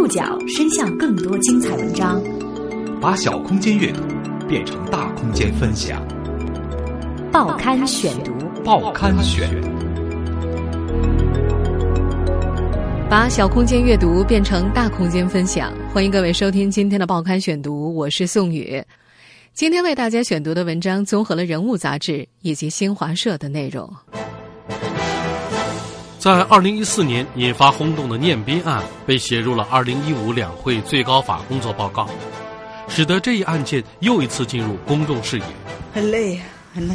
触角伸向更多精彩文章，把小空间阅读变成大空间分享。报刊选读，报刊选，把小空间阅读变成大空间分享。欢迎各位收听今天的报刊选读，我是宋宇。今天为大家选读的文章综合了《人物》杂志以及新华社的内容。在二零一四年引发轰动的念斌案被写入了二零一五两会最高法工作报告，使得这一案件又一次进入公众视野。很累，很累。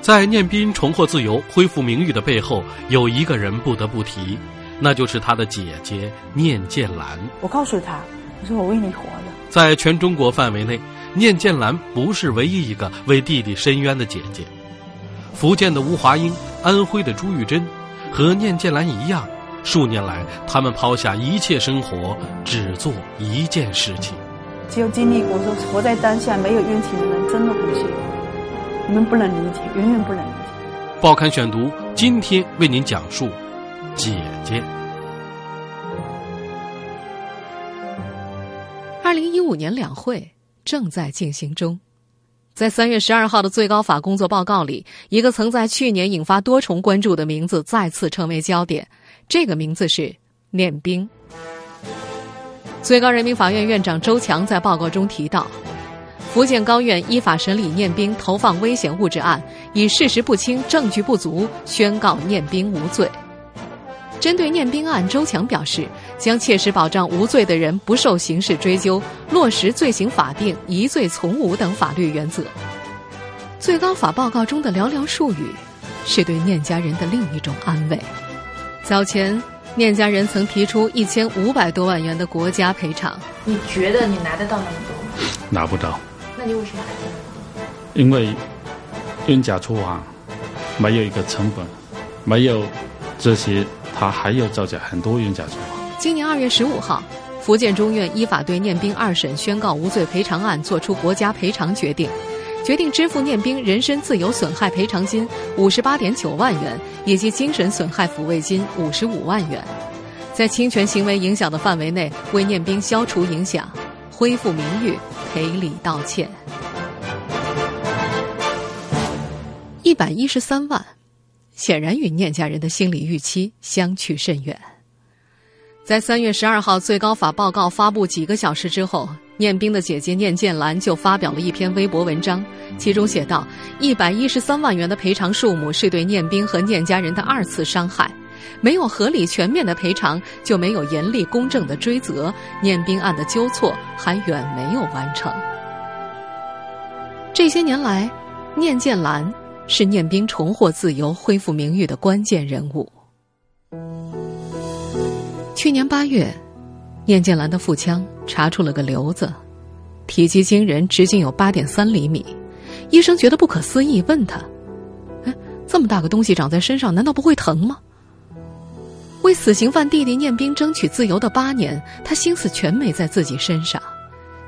在念斌重获自由、恢复名誉的背后，有一个人不得不提，那就是他的姐姐念建兰。我告诉他，我说我为你活着。在全中国范围内，念建兰不是唯一一个为弟弟伸冤的姐姐。福建的吴华英、安徽的朱玉珍，和念建兰一样，数年来他们抛下一切生活，只做一件事情。只有经历过说活在当下没有冤情的人，真的很幸福。你们不能理解，远远不能理解。报刊选读今天为您讲述姐姐。二零一五年两会正在进行中。在三月十二号的最高法工作报告里，一个曾在去年引发多重关注的名字再次成为焦点。这个名字是念斌。最高人民法院院长周强在报告中提到，福建高院依法审理念斌投放危险物质案，以事实不清、证据不足，宣告念斌无罪。针对念兵案，周强表示，将切实保障无罪的人不受刑事追究，落实罪行法定、疑罪从无等法律原则。最高法报告中的寥寥数语，是对念家人的另一种安慰。早前，念家人曾提出一千五百多万元的国家赔偿。你觉得你拿得到那么多吗？拿不到。那你为什么还这么多？因为冤假错案没有一个成本，没有这些。他还要造假很多冤假错案。今年二月十五号，福建中院依法对念兵二审宣告无罪赔偿案作出国家赔偿决定，决定支付念兵人身自由损害赔偿金五十八点九万元以及精神损害抚慰金五十五万元，在侵权行为影响的范围内为念兵消除影响、恢复名誉、赔礼道歉。一百一十三万。显然与念家人的心理预期相去甚远。在三月十二号最高法报告发布几个小时之后，念斌的姐姐念建兰就发表了一篇微博文章，其中写道：“一百一十三万元的赔偿数目是对念斌和念家人的二次伤害，没有合理全面的赔偿，就没有严厉公正的追责，念兵案的纠错还远没有完成。”这些年来，念建兰。是念斌重获自由、恢复名誉的关键人物。去年八月，念建兰的腹腔查出了个瘤子，体积惊人，直径有八点三厘米。医生觉得不可思议，问他：“哎，这么大个东西长在身上，难道不会疼吗？”为死刑犯弟弟念斌争取自由的八年，他心思全没在自己身上。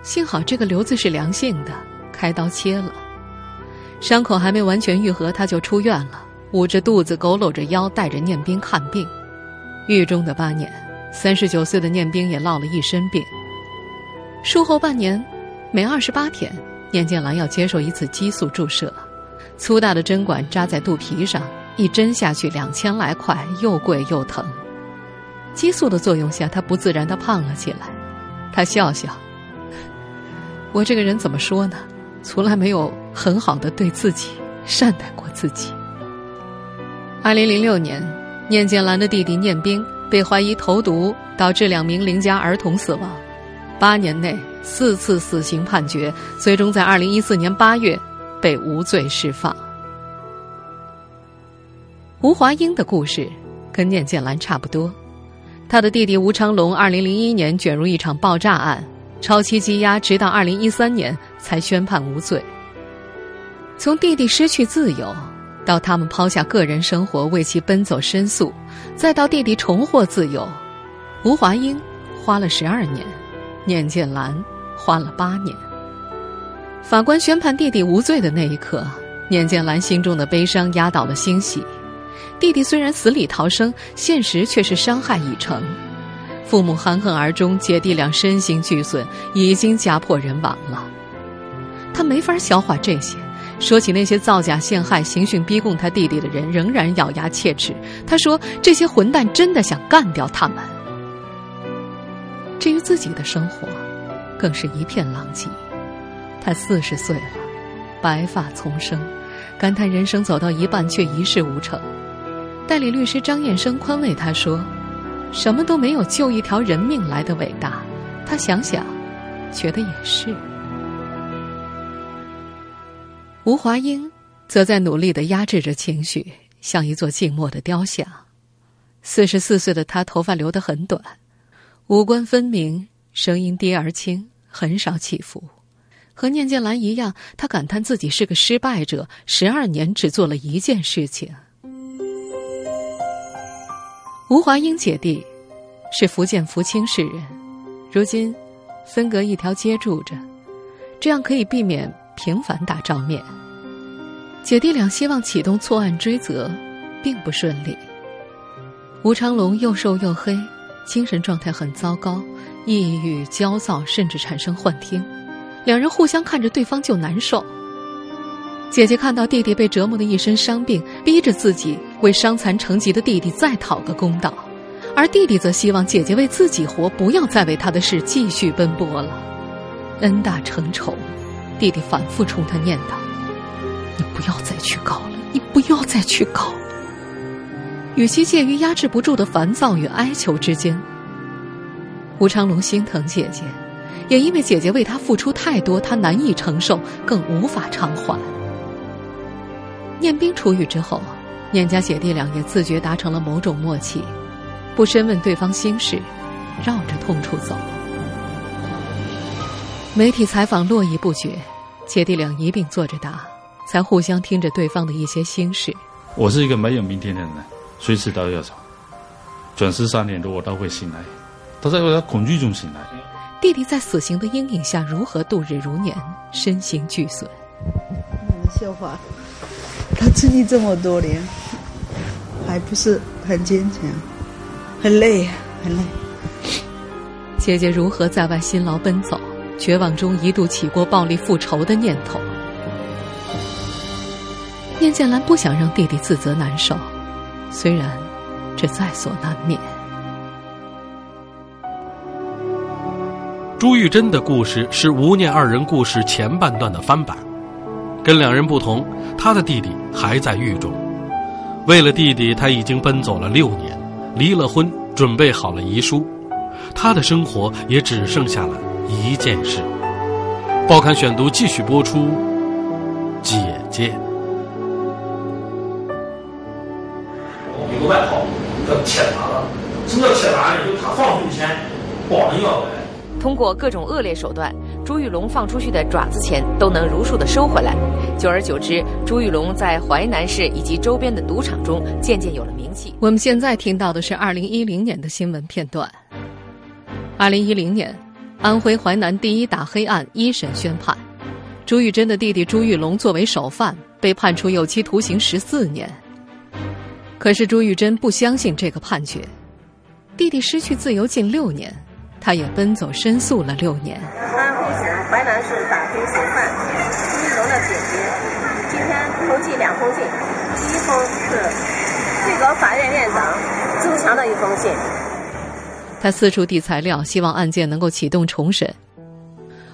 幸好这个瘤子是良性的，开刀切了。伤口还没完全愈合，他就出院了，捂着肚子，佝偻着腰，带着念斌看病。狱中的八年，三十九岁的念斌也落了一身病。术后半年，每二十八天，念建兰要接受一次激素注射，粗大的针管扎在肚皮上，一针下去两千来块，又贵又疼。激素的作用下，他不自然的胖了起来。他笑笑：“我这个人怎么说呢？”从来没有很好的对自己善待过自己。二零零六年，念建兰的弟弟念斌被怀疑投毒，导致两名邻家儿童死亡。八年内四次死刑判决，最终在二零一四年八月被无罪释放。吴华英的故事跟念建兰差不多，他的弟弟吴昌龙二零零一年卷入一场爆炸案。超期羁押，直到二零一三年才宣判无罪。从弟弟失去自由，到他们抛下个人生活为其奔走申诉，再到弟弟重获自由，吴华英花了十二年，念建兰花了八年。法官宣判弟弟无罪的那一刻，念建兰心中的悲伤压倒了欣喜。弟弟虽然死里逃生，现实却是伤害已成。父母含恨而终，姐弟俩身心俱损，已经家破人亡了。他没法消化这些，说起那些造假陷害、刑讯逼供他弟弟的人，仍然咬牙切齿。他说：“这些混蛋真的想干掉他们。”至于自己的生活，更是一片狼藉。他四十岁了，白发丛生，感叹人生走到一半却一事无成。代理律师张燕生宽慰他说：“什么都没有救一条人命来的伟大。”他想想，觉得也是。吴华英则在努力的压制着情绪，像一座静默的雕像。四十四岁的他，头发留得很短，五官分明，声音低而轻，很少起伏。和念建兰一样，他感叹自己是个失败者，十二年只做了一件事情。吴华英姐弟是福建福清市人，如今分隔一条街住着，这样可以避免频繁打照面。姐弟俩希望启动错案追责，并不顺利。吴长龙又瘦又黑，精神状态很糟糕，抑郁、焦躁，甚至产生幻听。两人互相看着对方就难受。姐姐看到弟弟被折磨的一身伤病，逼着自己为伤残成疾的弟弟再讨个公道，而弟弟则希望姐姐为自己活，不要再为他的事继续奔波了。恩大成仇，弟弟反复冲他念叨。你不要再去告了，你不要再去告。语气介于压制不住的烦躁与哀求之间。吴昌龙心疼姐姐，也因为姐姐为他付出太多，他难以承受，更无法偿还。念兵出狱之后，念家姐弟俩也自觉达成了某种默契，不深问对方心事，绕着痛处走。媒体采访络绎不绝，姐弟俩一并坐着答。才互相听着对方的一些心事。我是一个没有明天的人，随时都要走。准时三点多我都会醒来，都在我恐惧中醒来。弟弟在死刑的阴影下如何度日如年，身形俱损。笑话，他经历这么多年，还不是很坚强，很累，很累。姐姐如何在外辛劳奔走，绝望中一度起过暴力复仇的念头。念建兰不想让弟弟自责难受，虽然这在所难免。朱玉珍的故事是吴念二人故事前半段的翻版，跟两人不同，他的弟弟还在狱中。为了弟弟，他已经奔走了六年，离了婚，准备好了遗书，他的生活也只剩下了一件事。报刊选读继续播出，姐姐。有个外号叫铁达了，什么叫铁达呢？就是他放出去钱，保人要来。通过各种恶劣手段，朱玉龙放出去的爪子钱都能如数的收回来。久而久之，朱玉龙在淮南市以及周边的赌场中渐渐有了名气。我们现在听到的是二零一零年的新闻片段。二零一零年，安徽淮南第一打黑案一审宣判，朱玉珍的弟弟朱玉龙作为首犯，被判处有期徒刑十四年。可是朱玉珍不相信这个判决，弟弟失去自由近六年，他也奔走申诉了六年。安徽省淮南市打黑首犯朱玉龙的姐姐，今天投寄两封信，第一封是最高法院院长周强的一封信。他四处递材料，希望案件能够启动重审。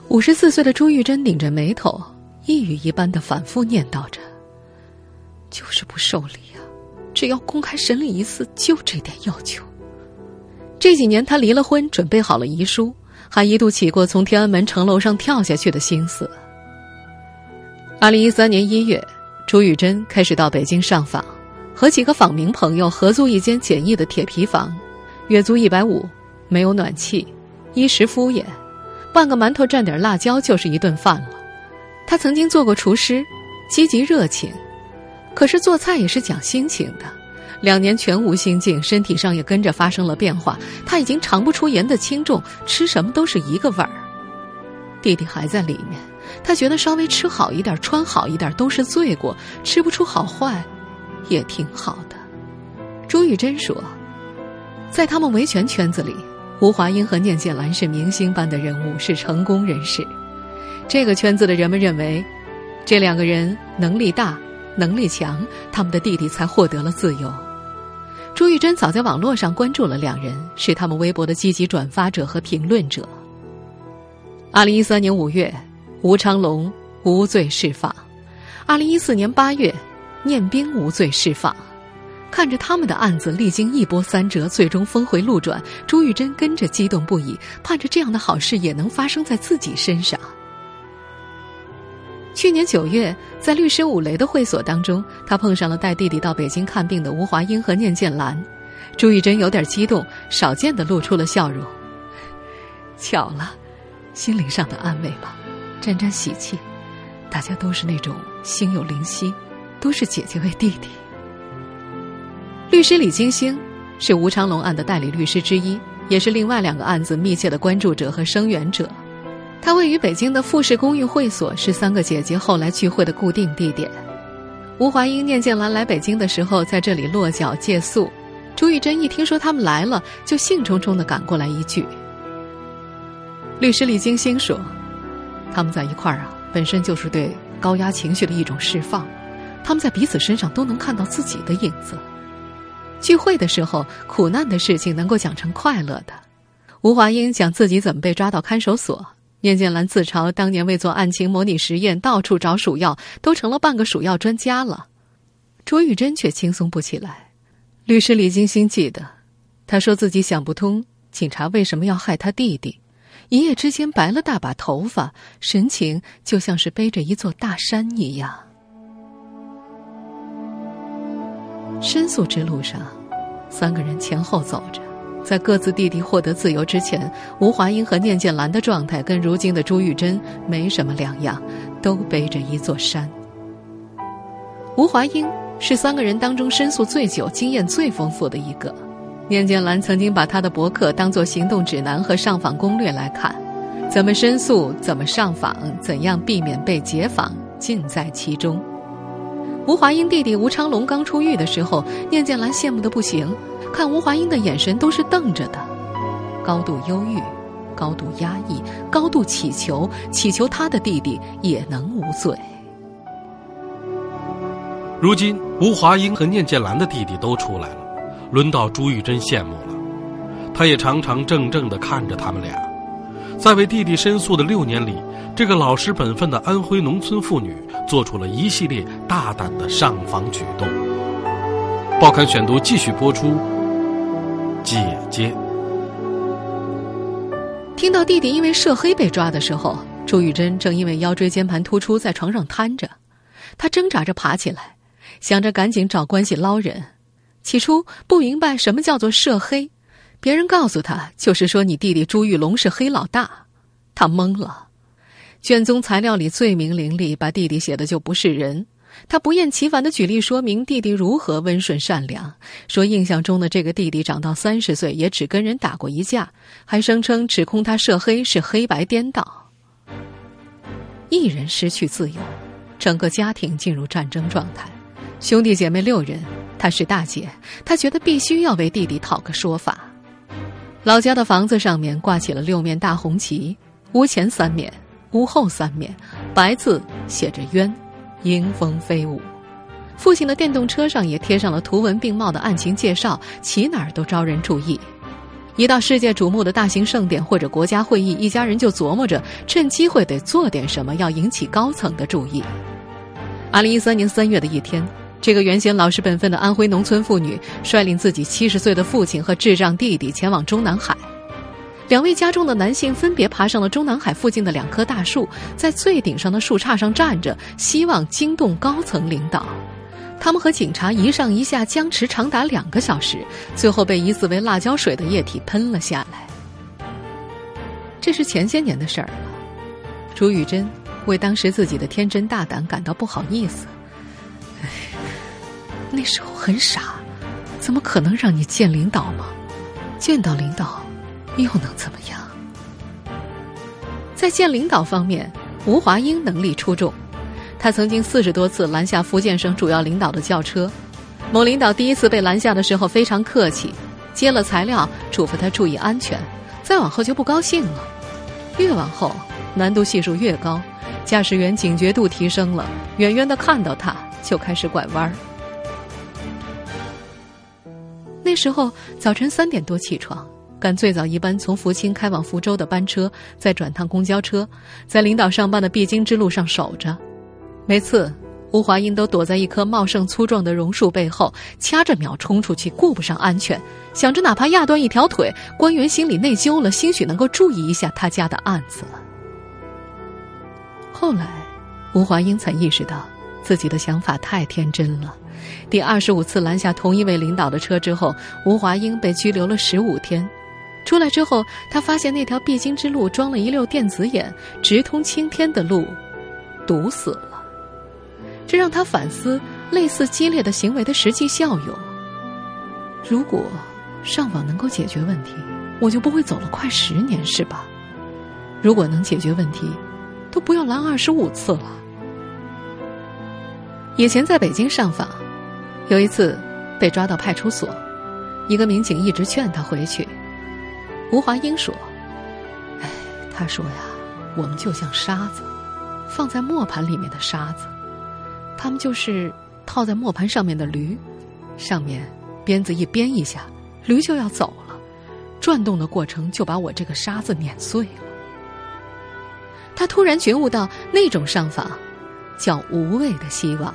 五十四岁的朱玉珍拧着眉头，一语一般的反复念叨着：“就是不受理啊。”只要公开审理一次，就这点要求。这几年，他离了婚，准备好了遗书，还一度起过从天安门城楼上跳下去的心思。二零一三年一月，朱玉珍开始到北京上访，和几个访民朋友合租一间简易的铁皮房，月租一百五，没有暖气，衣食敷衍，半个馒头蘸点辣椒就是一顿饭了。他曾经做过厨师，积极热情。可是做菜也是讲心情的，两年全无心境，身体上也跟着发生了变化。他已经尝不出盐的轻重，吃什么都是一个味儿。弟弟还在里面，他觉得稍微吃好一点、穿好一点都是罪过，吃不出好坏，也挺好的。朱玉珍说，在他们维权圈子里，吴华英和念建兰是明星般的人物，是成功人士。这个圈子的人们认为，这两个人能力大、能力强，他们的弟弟才获得了自由。朱玉珍早在网络上关注了两人，是他们微博的积极转发者和评论者。二零一三年五月，吴昌隆无罪释放；二零一四年八月，念冰无罪释放。看着他们的案子历经一波三折，最终峰回路转，朱玉珍跟着激动不已，盼着这样的好事也能发生在自己身上。去年九月，在律师武雷的会所当中，他碰上了带弟弟到北京看病的吴华英和念建兰。朱玉珍有点激动，少见的露出了笑容。巧了，心灵上的安慰吧，沾沾喜气。大家都是那种心有灵犀，都是姐姐为弟弟。律师李金星是吴昌隆案的代理律师之一，也是另外两个案子密切的关注者和声援者。他位于北京的富士公寓会所是三个姐姐后来聚会的固定地点。吴华英、念建兰来北京的时候，在这里落脚借宿。朱玉珍一听说他们来了，就兴冲冲的赶过来一句。律师李金星说：“他们在一块儿啊，本身就是对高压情绪的一种释放，他们在彼此身上都能看到自己的影子。聚会的时候，苦难的事情能够讲成快乐的。吴华英讲自己怎么被抓到看守所。”念建兰自嘲，当年为做案情模拟实验，到处找鼠药，都成了半个鼠药专家了。卓玉珍却轻松不起来。律师李金星记得，他说自己想不通警察为什么要害他弟弟，一夜之间白了大把头发，神情就像是背着一座大山一样。申诉之路上，三个人前后走着。在各自弟弟获得自由之前，吴华英和念建兰的状态跟如今的朱玉珍没什么两样，都背着一座山。吴华英是三个人当中申诉最久、经验最丰富的一个。念建兰曾经把他的博客当做行动指南和上访攻略来看，怎么申诉、怎么上访、怎样避免被解访，尽在其中。吴华英弟弟吴昌隆刚出狱的时候，念建兰羡慕的不行。看吴华英的眼神都是瞪着的，高度忧郁，高度压抑，高度祈求，祈求他的弟弟也能无罪。如今吴华英和念建兰的弟弟都出来了，轮到朱玉珍羡慕了。他也常常怔怔的看着他们俩，在为弟弟申诉的六年里，这个老实本分的安徽农村妇女做出了一系列大胆的上访举动。报刊选读继续播出。姐姐听到弟弟因为涉黑被抓的时候，朱玉珍正因为腰椎间盘突出在床上瘫着，她挣扎着爬起来，想着赶紧找关系捞人。起初不明白什么叫做涉黑，别人告诉他就是说你弟弟朱玉龙是黑老大，他懵了。卷宗材料里罪名凌厉，把弟弟写的就不是人。他不厌其烦的举例说明弟弟如何温顺善良，说印象中的这个弟弟长到三十岁也只跟人打过一架，还声称指控他涉黑是黑白颠倒。一人失去自由，整个家庭进入战争状态。兄弟姐妹六人，她是大姐，她觉得必须要为弟弟讨个说法。老家的房子上面挂起了六面大红旗，屋前三面，屋后三面，白字写着“冤”。迎风飞舞，父亲的电动车上也贴上了图文并茂的案情介绍，骑哪儿都招人注意。一到世界瞩目的大型盛典或者国家会议，一家人就琢磨着趁机会得做点什么，要引起高层的注意。二零一三年三月的一天，这个原先老实本分的安徽农村妇女，率领自己七十岁的父亲和智障弟弟前往中南海。两位家中的男性分别爬上了中南海附近的两棵大树，在最顶上的树杈上站着，希望惊动高层领导。他们和警察一上一下僵持长达两个小时，最后被疑似为辣椒水的液体喷了下来。这是前些年的事儿了。朱玉珍为当时自己的天真大胆感到不好意思。那时候很傻，怎么可能让你见领导吗？见到领导。又能怎么样？在见领导方面，吴华英能力出众。他曾经四十多次拦下福建省主要领导的轿车。某领导第一次被拦下的时候非常客气，接了材料，嘱咐他注意安全。再往后就不高兴了，越往后难度系数越高，驾驶员警觉度提升了，远远的看到他就开始拐弯儿。那时候早晨三点多起床，赶最早一班从福清开往福州的班车，再转趟公交车，在领导上班的必经之路上守着。每次，吴华英都躲在一棵茂盛粗壮的榕树背后，掐着秒冲出去，顾不上安全，想着哪怕压断一条腿，官员心里内疚了，兴许能够注意一下他家的案子了。后来，吴华英才意识到自己的想法太天真了。第二十五次拦下同一位领导的车之后，吴华英被拘留了十五天。出来之后，他发现那条必经之路装了一溜电子眼，直通青天的路堵死了。这让他反思类似激烈的行为的实际效用。如果上网能够解决问题，我就不会走了快十年，是吧？如果能解决问题，都不要拦二十五次了。以前在北京上访。有一次，被抓到派出所，一个民警一直劝他回去。吴华英说：“哎，他说呀，我们就像沙子，放在磨盘里面的沙子，他们就是套在磨盘上面的驴，上面鞭子一鞭一下，驴就要走了，转动的过程就把我这个沙子碾碎了。”他突然觉悟到，那种上访叫无谓的希望。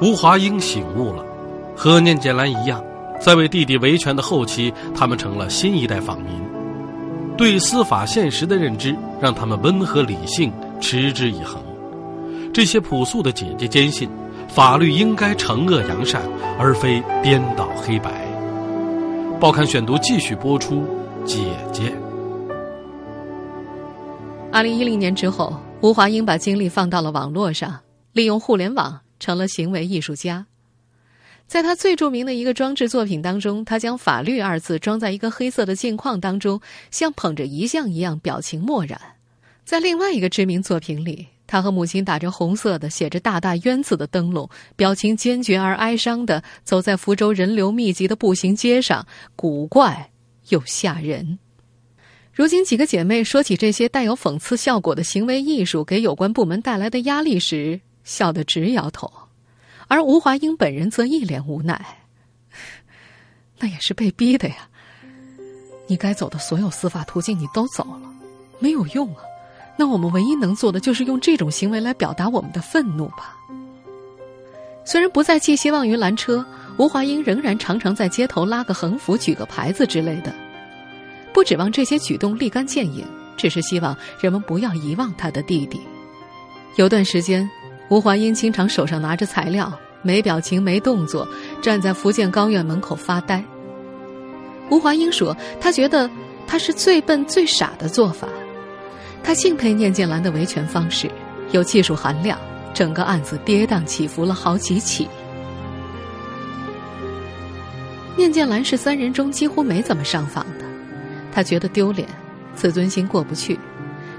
吴华英醒悟了，和念建兰一样，在为弟弟维权的后期，他们成了新一代访民。对司法现实的认知，让他们温和理性，持之以恒。这些朴素的姐姐坚信，法律应该惩恶扬善，而非颠倒黑白。报刊选读继续播出，姐姐。二零一零年之后，吴华英把精力放到了网络上，利用互联网。成了行为艺术家，在他最著名的一个装置作品当中，他将“法律”二字装在一个黑色的镜框当中，像捧着遗像一样，表情漠然。在另外一个知名作品里，他和母亲打着红色的、写着大大冤字的灯笼，表情坚决而哀伤的走在福州人流密集的步行街上，古怪又吓人。如今，几个姐妹说起这些带有讽刺效果的行为艺术给有关部门带来的压力时，笑得直摇头，而吴华英本人则一脸无奈。那也是被逼的呀。你该走的所有司法途径你都走了，没有用啊。那我们唯一能做的就是用这种行为来表达我们的愤怒吧。虽然不再寄希望于拦车，吴华英仍然常常在街头拉个横幅、举个牌子之类的。不指望这些举动立竿见影，只是希望人们不要遗忘他的弟弟。有段时间。吴华英经常手上拿着材料，没表情、没动作，站在福建高院门口发呆。吴华英说：“他觉得他是最笨、最傻的做法。他敬佩念建兰的维权方式，有技术含量。整个案子跌宕起伏了好几起。念建兰是三人中几乎没怎么上访的，他觉得丢脸，自尊心过不去。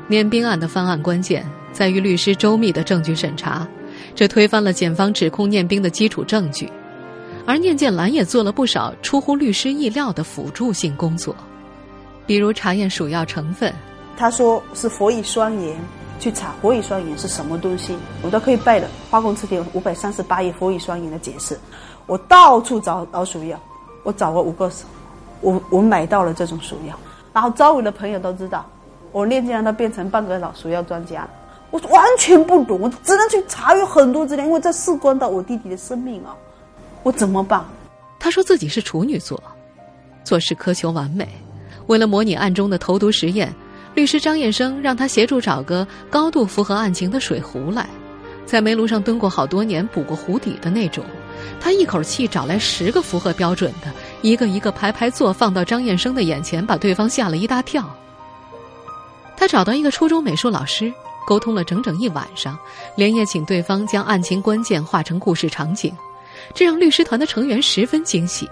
念兵案的翻案关键。”在于律师周密的证据审查，这推翻了检方指控念兵的基础证据，而念建兰也做了不少出乎律师意料的辅助性工作，比如查验鼠药成分。他说是氟乙酸盐，去查氟乙酸盐是什么东西，我都可以背的。化工词典五百三十八页氟乙酸盐的解释，我到处找老鼠药，我找了五个，我我买到了这种鼠药，然后周围的朋友都知道，我念建兰都变成半个老鼠药专家。我完全不懂，我只能去查阅很多资料，因为这事关到我弟弟的生命啊！我怎么办？他说自己是处女座，做事苛求完美。为了模拟案中的投毒实验，律师张燕生让他协助找个高度符合案情的水壶来，在煤炉上蹲过好多年、补过壶底的那种。他一口气找来十个符合标准的，一个一个排排坐，放到张燕生的眼前，把对方吓了一大跳。他找到一个初中美术老师。沟通了整整一晚上，连夜请对方将案情关键化成故事场景，这让律师团的成员十分惊喜。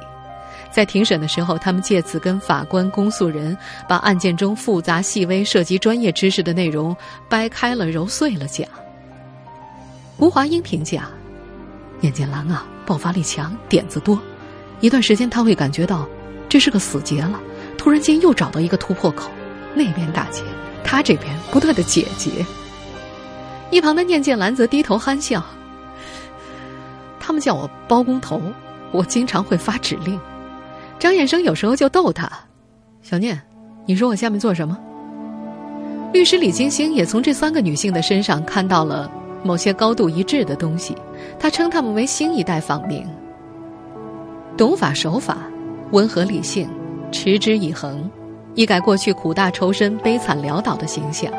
在庭审的时候，他们借此跟法官、公诉人把案件中复杂细微、涉及专业知识的内容掰开了揉碎了讲。吴华英评价：念建兰啊，爆发力强，点子多，一段时间他会感觉到这是个死结了。突然间又找到一个突破口，那边大结，他这边不断的解结。一旁的念剑兰则低头憨笑。他们叫我包工头，我经常会发指令。张衍生有时候就逗他：“小念，你说我下面做什么？”律师李金星也从这三个女性的身上看到了某些高度一致的东西，他称她们为新一代访民，懂法守法，温和理性，持之以恒，一改过去苦大仇深、悲惨潦倒的形象。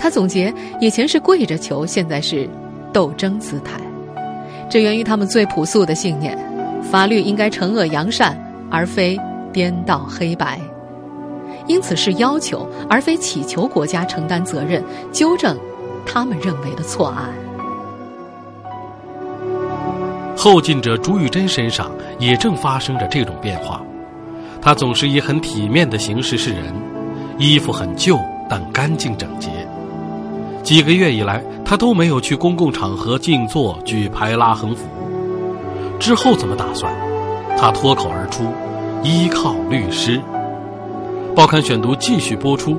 他总结：以前是跪着求，现在是斗争姿态。这源于他们最朴素的信念：法律应该惩恶扬善，而非颠倒黑白。因此是要求，而非祈求国家承担责任，纠正他们认为的错案。后进者朱玉珍身上也正发生着这种变化，她总是以很体面的形式示人，衣服很旧但干净整洁。几个月以来，他都没有去公共场合静坐举牌拉横幅。之后怎么打算？他脱口而出：“依靠律师。”报刊选读继续播出。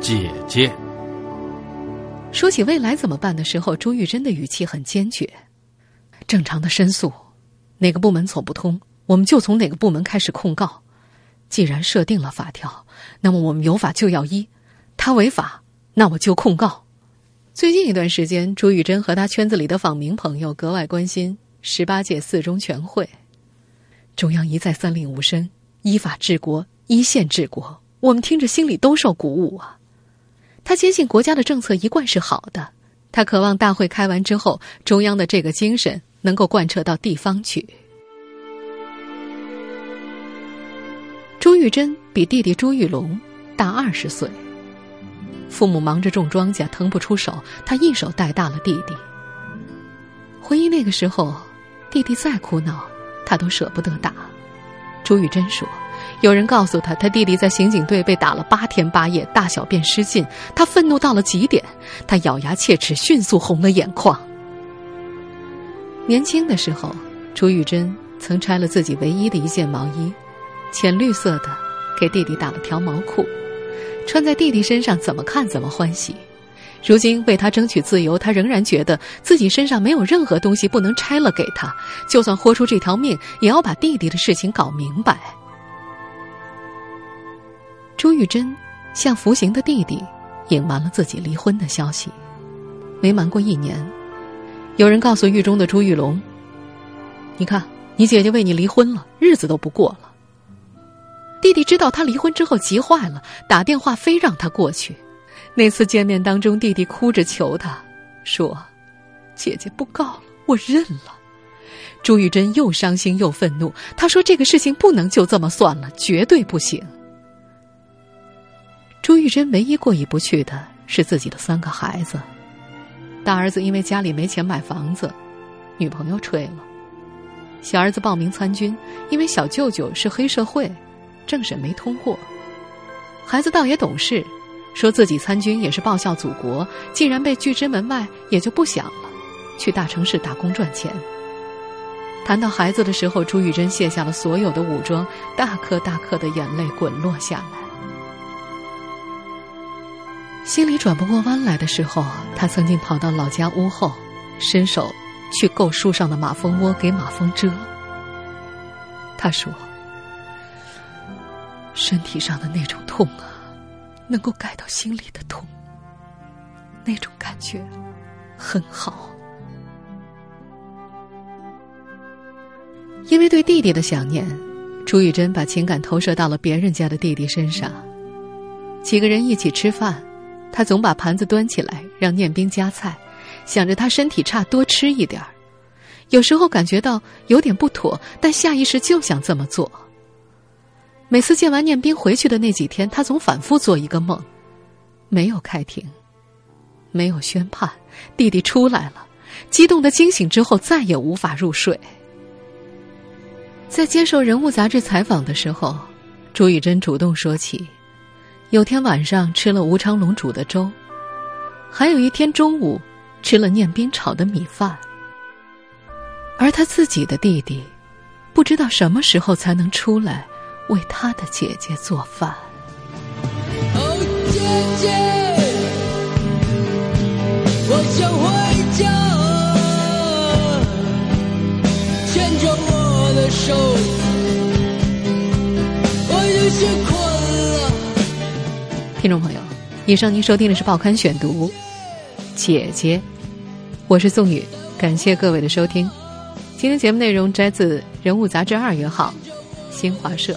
姐姐说起未来怎么办的时候，朱玉珍的语气很坚决。正常的申诉，哪个部门走不通，我们就从哪个部门开始控告。既然设定了法条，那么我们有法就要依。他违法，那我就控告。最近一段时间，朱玉珍和他圈子里的访民朋友格外关心十八届四中全会。中央一再三令五申，依法治国。依宪治国，我们听着心里都受鼓舞啊！他坚信国家的政策一贯是好的，他渴望大会开完之后，中央的这个精神能够贯彻到地方去。朱玉珍比弟弟朱玉龙大二十岁，父母忙着种庄稼，腾不出手，他一手带大了弟弟。回忆那个时候，弟弟再哭闹，他都舍不得打。朱玉珍说。有人告诉他，他弟弟在刑警队被打了八天八夜，大小便失禁。他愤怒到了极点，他咬牙切齿，迅速红了眼眶。年轻的时候，朱玉珍曾拆了自己唯一的一件毛衣，浅绿色的，给弟弟打了条毛裤，穿在弟弟身上怎么看怎么欢喜。如今为他争取自由，他仍然觉得自己身上没有任何东西不能拆了给他，就算豁出这条命，也要把弟弟的事情搞明白。朱玉珍向服刑的弟弟隐瞒了自己离婚的消息，没瞒过一年。有人告诉狱中的朱玉龙：“你看，你姐姐为你离婚了，日子都不过了。”弟弟知道他离婚之后急坏了，打电话非让他过去。那次见面当中，弟弟哭着求他说：“姐姐不告了，我认了。”朱玉珍又伤心又愤怒，她说：“这个事情不能就这么算了，绝对不行。”朱玉珍唯一过意不去的是自己的三个孩子。大儿子因为家里没钱买房子，女朋友吹了；小儿子报名参军，因为小舅舅是黑社会，政审没通过。孩子倒也懂事，说自己参军也是报效祖国，既然被拒之门外，也就不想了，去大城市打工赚钱。谈到孩子的时候，朱玉珍卸下了所有的武装，大颗大颗的眼泪滚落下来。心里转不过弯来的时候，他曾经跑到老家屋后，伸手去够树上的马蜂窝给马蜂蛰。他说：“身体上的那种痛啊，能够盖到心里的痛，那种感觉很好。”因为对弟弟的想念，朱玉珍把情感投射到了别人家的弟弟身上，几个人一起吃饭。他总把盘子端起来让念兵夹菜，想着他身体差多吃一点儿。有时候感觉到有点不妥，但下意识就想这么做。每次见完念斌回去的那几天，他总反复做一个梦：没有开庭，没有宣判，弟弟出来了。激动的惊醒之后，再也无法入睡。在接受《人物》杂志采访的时候，朱玉珍主动说起。有天晚上吃了吴昌隆煮的粥，还有一天中午吃了念斌炒的米饭。而他自己的弟弟，不知道什么时候才能出来，为他的姐姐做饭。哦，姐姐，我想回家，牵着我的手，我有些困了。听众朋友，以上您收听的是《报刊选读》，姐姐，我是宋宇，感谢各位的收听。今天节目内容摘自《人物》杂志二月号，新华社。